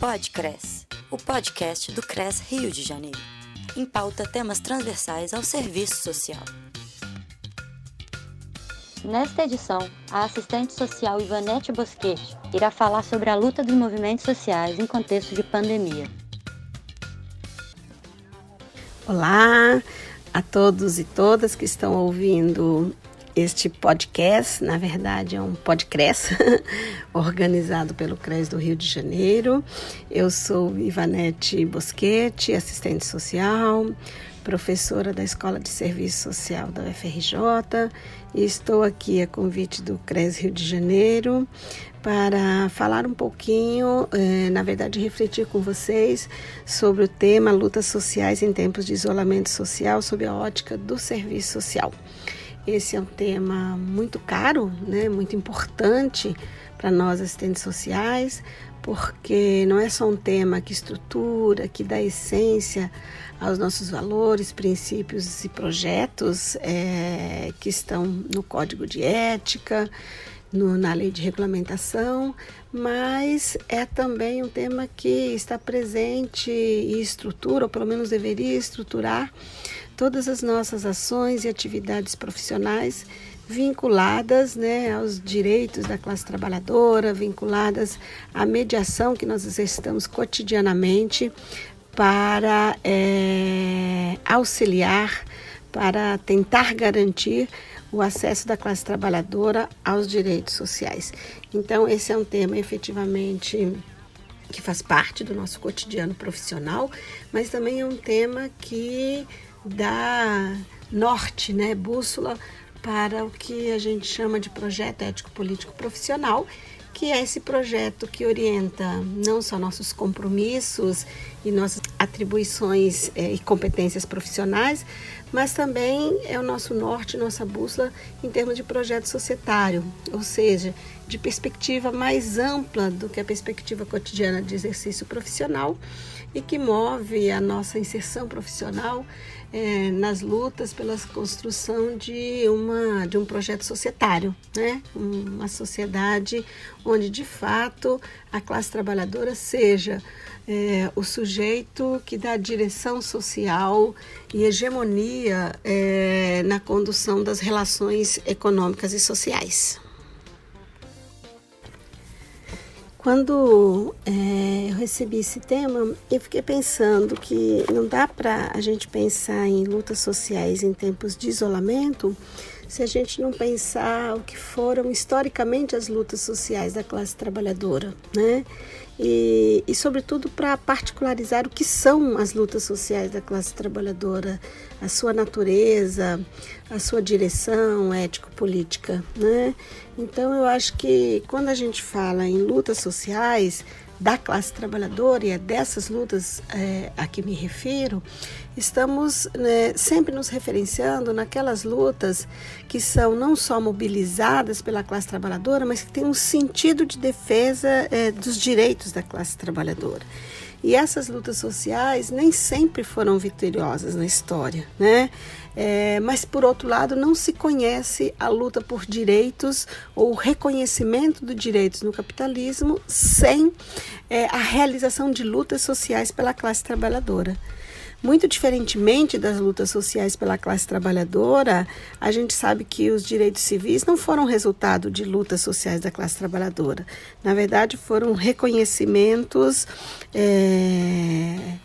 Podcres, o podcast do CRES Rio de Janeiro. Em pauta temas transversais ao serviço social. Nesta edição, a assistente social Ivanete Boschetti irá falar sobre a luta dos movimentos sociais em contexto de pandemia. Olá a todos e todas que estão ouvindo este podcast, na verdade é um podcast organizado pelo CRES do Rio de Janeiro. Eu sou Ivanete Boschetti, assistente social, professora da Escola de Serviço Social da UFRJ e estou aqui a convite do CRES Rio de Janeiro para falar um pouquinho, eh, na verdade, refletir com vocês sobre o tema lutas sociais em tempos de isolamento social sob a ótica do serviço social. Esse é um tema muito caro, né, muito importante para nós assistentes sociais, porque não é só um tema que estrutura, que dá essência aos nossos valores, princípios e projetos é, que estão no Código de Ética, no, na lei de regulamentação, mas é também um tema que está presente e estrutura, ou pelo menos deveria estruturar, todas as nossas ações e atividades profissionais vinculadas né, aos direitos da classe trabalhadora, vinculadas à mediação que nós exercitamos cotidianamente para é, auxiliar, para tentar garantir o acesso da classe trabalhadora aos direitos sociais. Então, esse é um tema efetivamente que faz parte do nosso cotidiano profissional, mas também é um tema que dá norte, né, bússola para o que a gente chama de projeto ético político profissional, que é esse projeto que orienta não só nossos compromissos e nossas atribuições eh, e competências profissionais, mas também é o nosso norte, nossa bússola em termos de projeto societário, ou seja, de perspectiva mais ampla do que a perspectiva cotidiana de exercício profissional e que move a nossa inserção profissional é, nas lutas pela construção de, uma, de um projeto societário, né? uma sociedade onde de fato a classe trabalhadora seja é, o sujeito que dá direção social e hegemonia é, na condução das relações econômicas e sociais. Quando é, eu recebi esse tema, eu fiquei pensando que não dá para a gente pensar em lutas sociais em tempos de isolamento se a gente não pensar o que foram historicamente as lutas sociais da classe trabalhadora, né? E, e sobretudo para particularizar o que são as lutas sociais da classe trabalhadora, a sua natureza, a sua direção ético-política, né? Então eu acho que quando a gente fala em lutas sociais, da classe trabalhadora, e é dessas lutas é, a que me refiro, estamos né, sempre nos referenciando naquelas lutas que são não só mobilizadas pela classe trabalhadora, mas que têm um sentido de defesa é, dos direitos da classe trabalhadora. E essas lutas sociais nem sempre foram vitoriosas na história, né? É, mas, por outro lado, não se conhece a luta por direitos ou o reconhecimento de direitos no capitalismo sem é, a realização de lutas sociais pela classe trabalhadora. Muito diferentemente das lutas sociais pela classe trabalhadora, a gente sabe que os direitos civis não foram resultado de lutas sociais da classe trabalhadora. Na verdade, foram reconhecimentos. É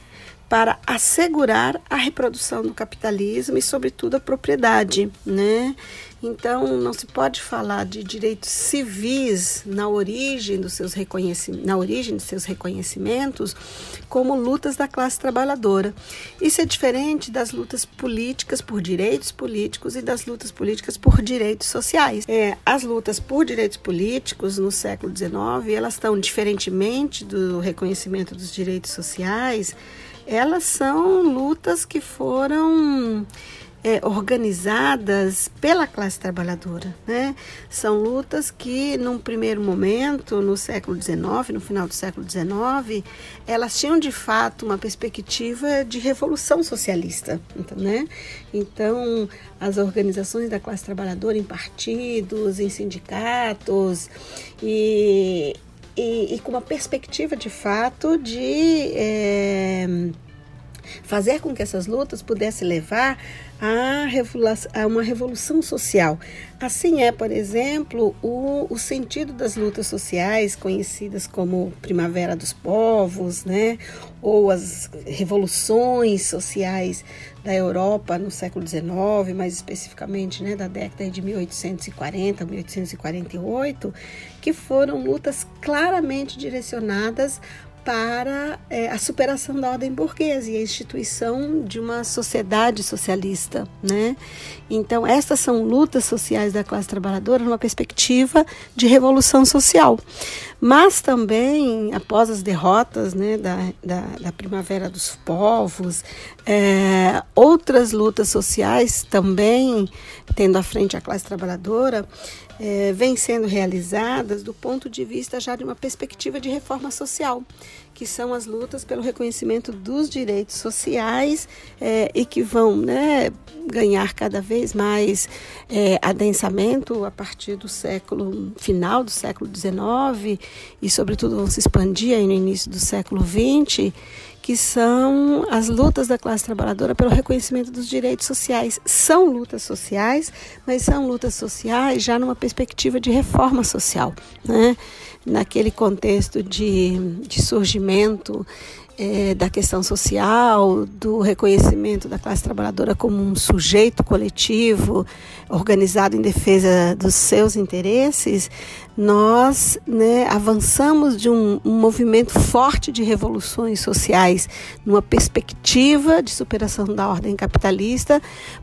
para assegurar a reprodução do capitalismo e, sobretudo, a propriedade, né? Então, não se pode falar de direitos civis na origem dos seus na origem de seus reconhecimentos, como lutas da classe trabalhadora. Isso é diferente das lutas políticas por direitos políticos e das lutas políticas por direitos sociais. É, as lutas por direitos políticos no século XIX, elas estão diferentemente do reconhecimento dos direitos sociais elas são lutas que foram é, organizadas pela classe trabalhadora. Né? São lutas que, num primeiro momento, no século XIX, no final do século XIX, elas tinham de fato uma perspectiva de revolução socialista. Né? Então, as organizações da classe trabalhadora em partidos, em sindicatos e e, e, com uma perspectiva de fato de é, fazer com que essas lutas pudessem levar a, a, uma revolução social. Assim é, por exemplo, o, o sentido das lutas sociais, conhecidas como Primavera dos Povos, né? ou as revoluções sociais da Europa no século XIX, mais especificamente né, da década de 1840, 1848, que foram lutas claramente direcionadas para é, a superação da ordem burguesa e a instituição de uma sociedade socialista, né? Então, essas são lutas sociais da classe trabalhadora numa perspectiva de revolução social. Mas também, após as derrotas né, da, da, da Primavera dos Povos, é, outras lutas sociais também, tendo à frente a classe trabalhadora, é, vêm sendo realizadas do ponto de vista já de uma perspectiva de reforma social, que são as lutas pelo reconhecimento dos direitos sociais é, e que vão né, ganhar cada vez mais é, adensamento a partir do século final do século XIX e, sobretudo, vão se expandir no início do século XX que são as lutas da classe trabalhadora pelo reconhecimento dos direitos sociais. São lutas sociais, mas são lutas sociais já numa perspectiva de reforma social, né? Naquele contexto de, de surgimento é, da questão social, do reconhecimento da classe trabalhadora como um sujeito coletivo organizado em defesa dos seus interesses, nós né, avançamos de um, um, movimento forte de revoluções sociais, numa perspectiva de superação da ordem capitalista,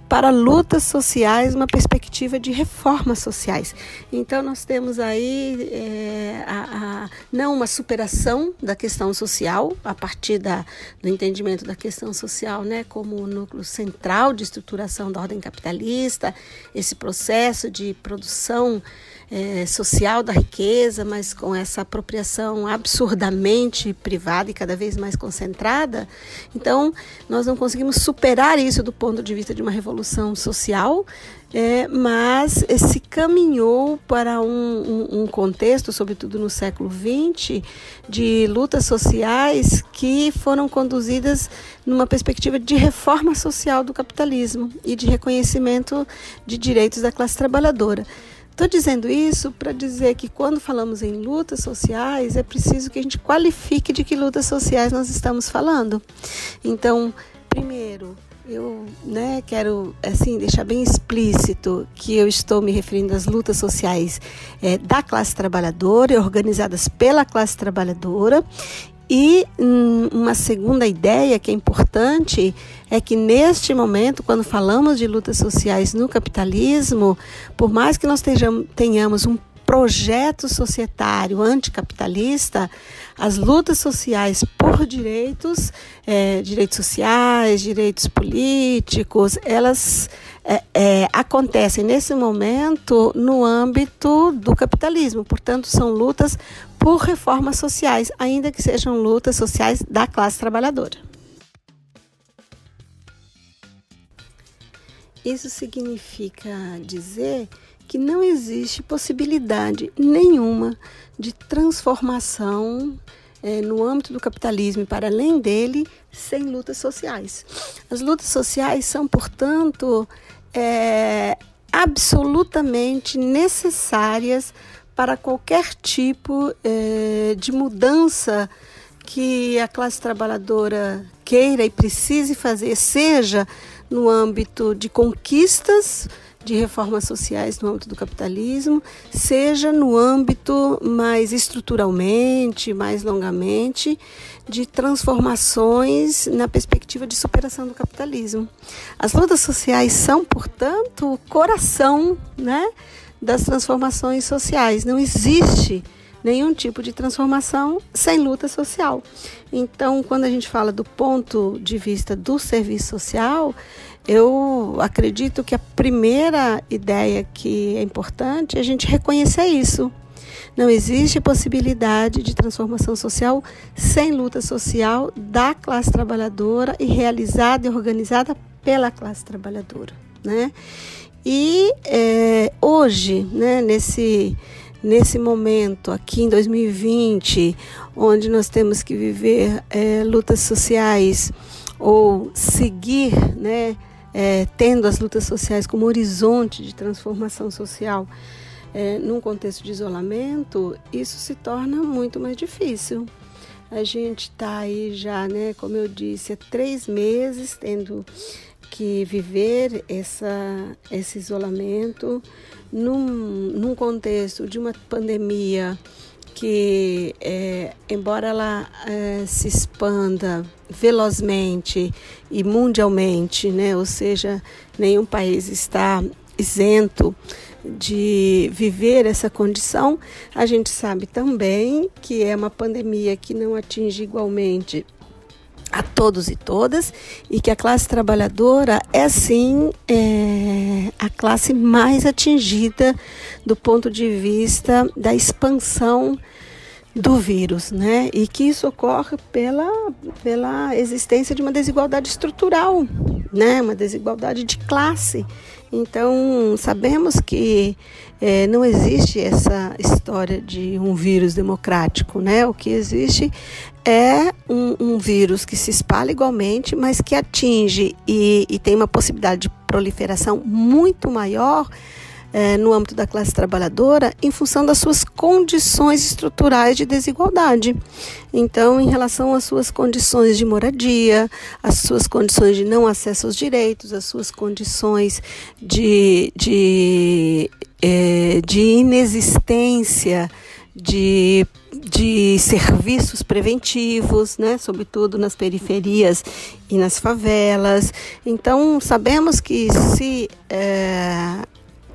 para lutas sociais, uma perspectiva de reformas sociais. Então, nós temos aí é, a, a, não uma superação da questão social, a partir da, do entendimento da questão social né, como núcleo central de estruturação da ordem capitalista, esse processo de produção é, social da riqueza, mas com essa apropriação absurdamente privada e cada vez mais concentrada. Então, nós não conseguimos superar isso do ponto de vista de uma revolução social, é, mas se caminhou para um, um, um, contexto, sobretudo no século XX, de lutas sociais que foram conduzidas numa perspectiva de reforma social do capitalismo e de reconhecimento de direitos da classe trabalhadora. Estou dizendo isso para dizer que quando falamos em lutas sociais, é preciso que a gente qualifique de que lutas sociais nós estamos falando. Então, primeiro, eu né, quero assim deixar bem explícito que eu estou me referindo às lutas sociais é, da classe trabalhadora, organizadas pela classe trabalhadora e hum, uma segunda ideia que é importante é que neste momento, quando falamos de lutas sociais no capitalismo, por mais que nós tenhamos um projeto societário anticapitalista, as lutas sociais por direitos, é, direitos sociais, direitos políticos, elas é, é, acontecem nesse momento no âmbito do capitalismo. Portanto, são lutas por reformas sociais, ainda que sejam lutas sociais da classe trabalhadora. Isso significa dizer que não existe possibilidade nenhuma de transformação é, no âmbito do capitalismo e para além dele sem lutas sociais. As lutas sociais são, portanto, é, absolutamente necessárias para qualquer tipo eh, de mudança que a classe trabalhadora queira e precise fazer, seja no âmbito de conquistas de reformas sociais no âmbito do capitalismo, seja no âmbito mais estruturalmente, mais longamente, de transformações na perspectiva de superação do capitalismo. As lutas sociais são, portanto, o coração, né? das transformações sociais. Não existe nenhum tipo de transformação sem luta social. Então, quando a gente fala do ponto de vista do serviço social, eu acredito que a primeira ideia que é importante é a gente reconhecer isso. Não existe possibilidade de transformação social sem luta social da classe trabalhadora e realizada e organizada pela classe trabalhadora, né? E é, hoje, né, nesse, nesse momento, aqui em 2020, onde nós temos que viver é, lutas sociais ou seguir, né, é, tendo as lutas sociais como horizonte de transformação social, é, num contexto de isolamento, isso se torna muito mais difícil. A gente está aí já, né, como eu disse, há três meses tendo que viver essa, esse isolamento num, num contexto de uma pandemia que, é, embora ela é, se expanda velozmente e mundialmente, né, ou seja, nenhum país está isento de viver essa condição, a gente sabe também que é uma pandemia que não atinge igualmente a todos e todas e que a classe trabalhadora é sim é, a classe mais atingida do ponto de vista da expansão do vírus, né? E que isso ocorre pela, pela existência de uma desigualdade estrutural, né? Uma desigualdade de classe. Então, sabemos que é, não existe essa história de um vírus democrático, né? O que existe é um, um vírus que se espalha igualmente, mas que atinge e, e tem uma possibilidade de proliferação muito maior é, no âmbito da classe trabalhadora em função das suas condições estruturais de desigualdade. Então, em relação às suas condições de moradia, às suas condições de não acesso aos direitos, às suas condições de, de, é, de inexistência de, de serviços preventivos, né, sobretudo nas periferias e nas favelas. Então, sabemos que se é,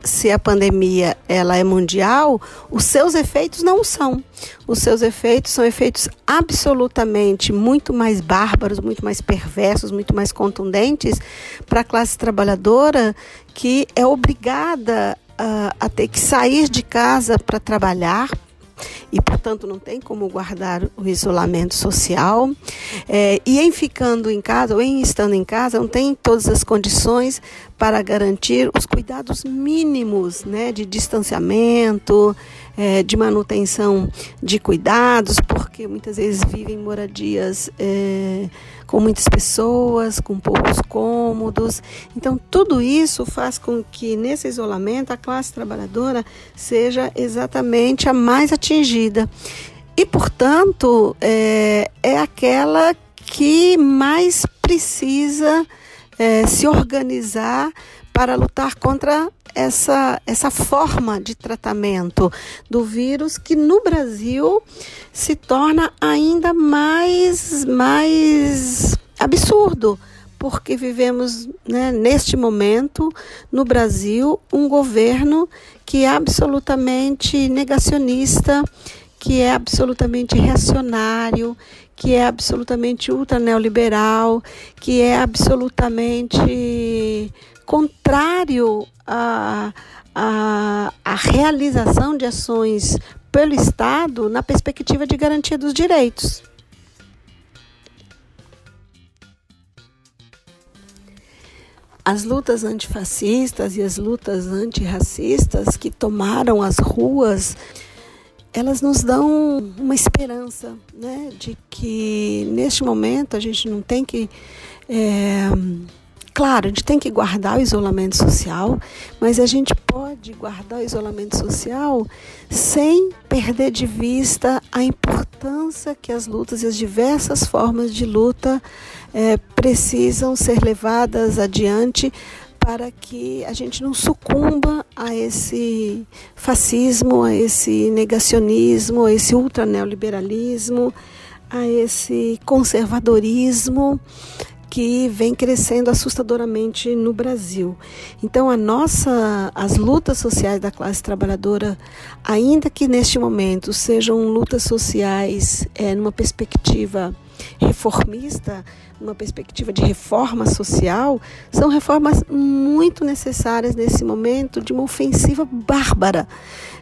se a pandemia ela é mundial, os seus efeitos não são. Os seus efeitos são efeitos absolutamente muito mais bárbaros, muito mais perversos, muito mais contundentes para a classe trabalhadora que é obrigada a, a ter que sair de casa para trabalhar, e, portanto, não tem como guardar o isolamento social. É, e em ficando em casa ou em estando em casa, não tem todas as condições para garantir os cuidados mínimos né, de distanciamento, é, de manutenção de cuidados, porque muitas vezes vivem moradias é, com muitas pessoas, com poucos cômodos. Então, tudo isso faz com que nesse isolamento a classe trabalhadora seja exatamente a mais atingida. E, portanto, é, é aquela que mais precisa é, se organizar para lutar contra essa, essa forma de tratamento do vírus que no Brasil se torna ainda mais, mais absurdo porque vivemos né, neste momento no Brasil um governo que é absolutamente negacionista, que é absolutamente reacionário, que é absolutamente ultra neoliberal, que é absolutamente contrário à, à, à realização de ações pelo Estado na perspectiva de garantia dos direitos. As lutas antifascistas e as lutas antirracistas que tomaram as ruas, elas nos dão uma esperança né, de que neste momento a gente não tem que é, Claro, a gente tem que guardar o isolamento social, mas a gente pode guardar o isolamento social sem perder de vista a importância que as lutas e as diversas formas de luta é, precisam ser levadas adiante para que a gente não sucumba a esse fascismo, a esse negacionismo, a esse ultraneoliberalismo, a esse conservadorismo que vem crescendo assustadoramente no Brasil. Então a nossa, as lutas sociais da classe trabalhadora, ainda que neste momento sejam lutas sociais é, numa perspectiva reformista, numa perspectiva de reforma social, são reformas muito necessárias nesse momento de uma ofensiva bárbara.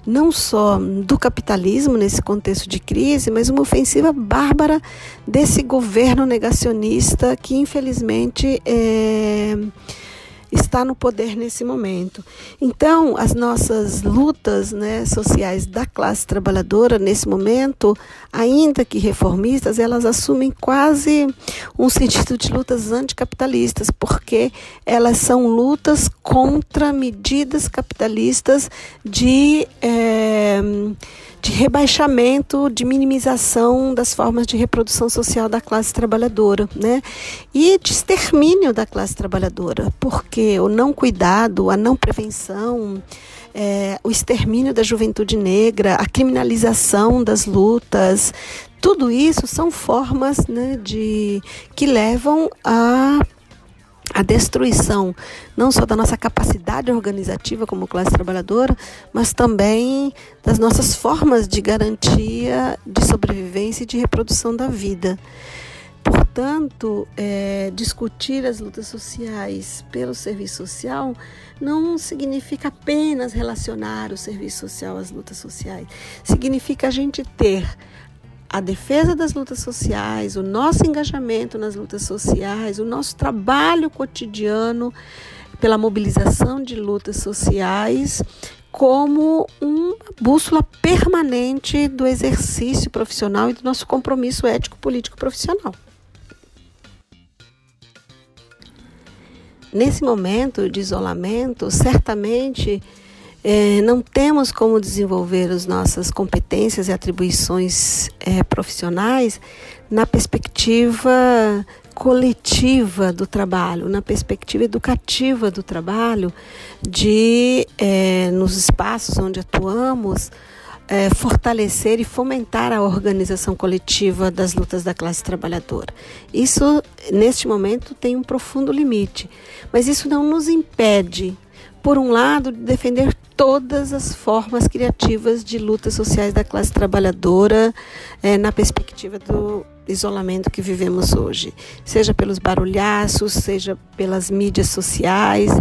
Não só do capitalismo nesse contexto de crise, mas uma ofensiva bárbara desse governo negacionista que, infelizmente, é, está no poder nesse momento. Então, as nossas lutas né, sociais da classe trabalhadora nesse momento, ainda que reformistas, elas assumem quase um sentido de lutas anticapitalistas, porque elas são lutas contra medidas capitalistas de. É, de rebaixamento, de minimização das formas de reprodução social da classe trabalhadora, né? E de extermínio da classe trabalhadora, porque o não cuidado, a não prevenção, é, o extermínio da juventude negra, a criminalização das lutas, tudo isso são formas né, de que levam a a destruição não só da nossa capacidade organizativa como classe trabalhadora, mas também das nossas formas de garantia de sobrevivência e de reprodução da vida. Portanto, é, discutir as lutas sociais pelo serviço social não significa apenas relacionar o serviço social às lutas sociais. Significa a gente ter a defesa das lutas sociais, o nosso engajamento nas lutas sociais, o nosso trabalho cotidiano pela mobilização de lutas sociais como uma bússola permanente do exercício profissional e do nosso compromisso ético político profissional. Nesse momento de isolamento, certamente é, não temos como desenvolver as nossas competências e atribuições é, profissionais na perspectiva coletiva do trabalho, na perspectiva educativa do trabalho, de é, nos espaços onde atuamos é, fortalecer e fomentar a organização coletiva das lutas da classe trabalhadora. Isso, neste momento, tem um profundo limite, mas isso não nos impede por um lado, defender todas as formas criativas de lutas sociais da classe trabalhadora é, na perspectiva do isolamento que vivemos hoje, seja pelos barulhaços, seja pelas mídias sociais,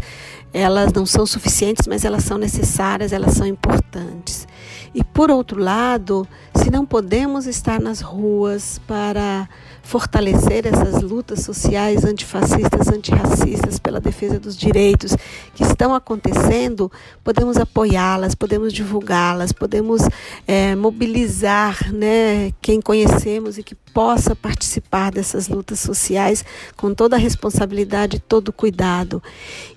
elas não são suficientes, mas elas são necessárias, elas são importantes. E por outro lado, se não podemos estar nas ruas para fortalecer essas lutas sociais antifascistas, antirracistas pela defesa dos direitos que estão acontecendo, podemos apoiá-las, podemos divulgá-las, podemos é, mobilizar né, quem conhecemos e que possa participar dessas lutas sociais com toda a responsabilidade e todo o cuidado.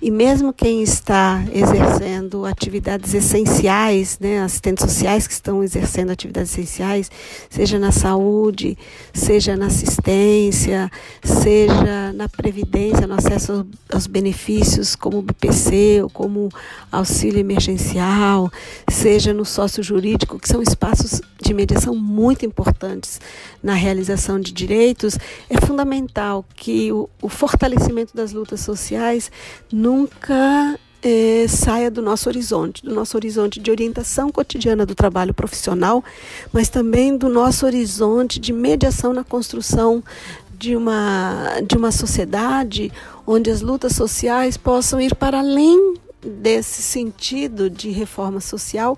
E mesmo quem está exercendo atividades essenciais, né, assistentes sociais que estão exercendo atividades essenciais, seja na saúde, seja na assistência, seja na previdência, no acesso aos benefícios como o BPC ou como auxílio emergencial, seja no sócio jurídico, que são espaços de mediação muito importantes na realização de direitos, é fundamental que o, o fortalecimento das lutas sociais nunca é, saia do nosso horizonte, do nosso horizonte de orientação cotidiana do trabalho profissional, mas também do nosso horizonte de mediação na construção de uma, de uma sociedade onde as lutas sociais possam ir para além desse sentido de reforma social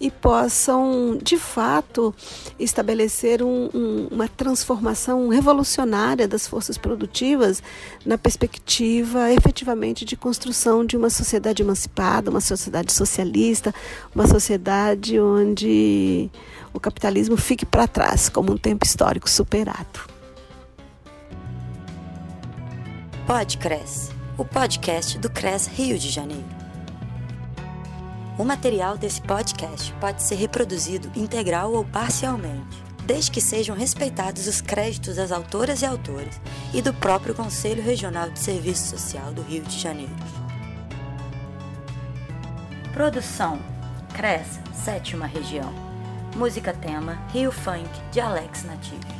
e possam, de fato, estabelecer um, um, uma transformação revolucionária das forças produtivas na perspectiva efetivamente de construção de uma sociedade emancipada, uma sociedade socialista, uma sociedade onde o capitalismo fique para trás como um tempo histórico superado. Pode Cres, o podcast do Cres Rio de Janeiro. O material desse podcast pode ser reproduzido integral ou parcialmente, desde que sejam respeitados os créditos das autoras e autores e do próprio Conselho Regional de Serviço Social do Rio de Janeiro. Produção: CRES, Sétima Região. Música tema: Rio Funk, de Alex Native.